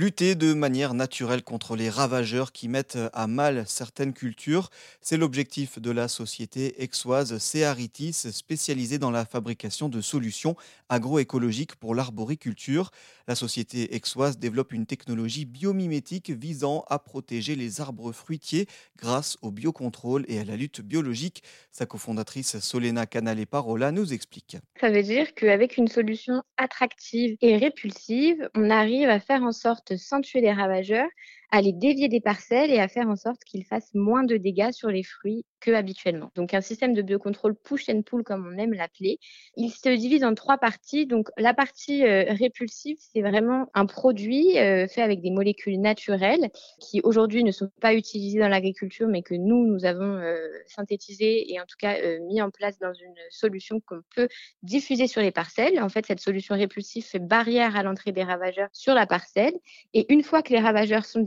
Lutter de manière naturelle contre les ravageurs qui mettent à mal certaines cultures, c'est l'objectif de la société exoise Cearitis, spécialisée dans la fabrication de solutions agroécologiques pour l'arboriculture. La société exoise développe une technologie biomimétique visant à protéger les arbres fruitiers grâce au biocontrôle et à la lutte biologique. Sa cofondatrice Solena Canale-Parola nous explique. Ça veut dire qu'avec une solution attractive et répulsive, on arrive à faire en sorte, sans tuer les ravageurs, à les dévier des parcelles et à faire en sorte qu'ils fassent moins de dégâts sur les fruits que habituellement. Donc un système de biocontrôle push and pull comme on aime l'appeler. Il se divise en trois parties. Donc la partie euh, répulsive, c'est vraiment un produit euh, fait avec des molécules naturelles qui aujourd'hui ne sont pas utilisées dans l'agriculture mais que nous nous avons euh, synthétisé et en tout cas mis en place dans une solution qu'on peut diffuser sur les parcelles. En fait, cette solution répulsive fait barrière à l'entrée des ravageurs sur la parcelle et une fois que les ravageurs sont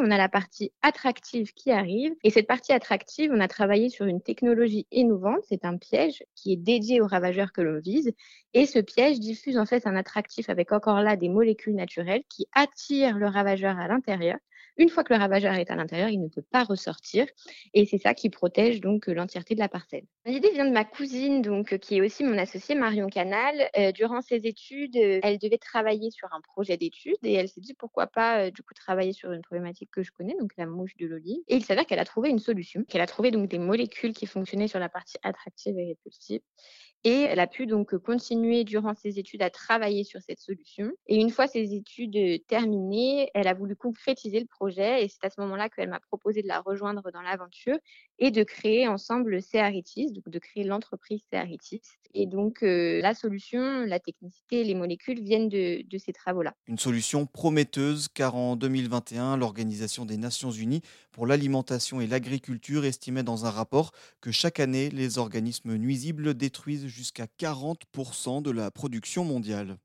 on a la partie attractive qui arrive. Et cette partie attractive, on a travaillé sur une technologie innovante. C'est un piège qui est dédié aux ravageurs que l'on vise. Et ce piège diffuse en fait un attractif avec encore là des molécules naturelles qui attirent le ravageur à l'intérieur une fois que le ravageur est à l'intérieur, il ne peut pas ressortir. Et c'est ça qui protège donc l'entièreté de la parcelle. L'idée vient de ma cousine, donc, qui est aussi mon associée Marion Canal. Euh, durant ses études, euh, elle devait travailler sur un projet d'études et elle s'est dit pourquoi pas euh, du coup travailler sur une problématique que je connais, donc la mouche de l'olive. Et il s'avère qu'elle a trouvé une solution, qu'elle a trouvé donc des molécules qui fonctionnaient sur la partie attractive et répulsive. Et elle a pu donc continuer durant ses études à travailler sur cette solution. Et une fois ses études terminées, elle a voulu concrétiser le projet. Et c'est à ce moment-là qu'elle m'a proposé de la rejoindre dans l'aventure et de créer ensemble Cearitis, donc de créer l'entreprise Cearitis. Et donc la solution, la technicité, les molécules viennent de ces travaux-là. Une solution prometteuse car en 2021, l'Organisation des Nations Unies pour l'alimentation et l'agriculture estimait dans un rapport que chaque année, les organismes nuisibles détruisent jusqu'à 40% de la production mondiale.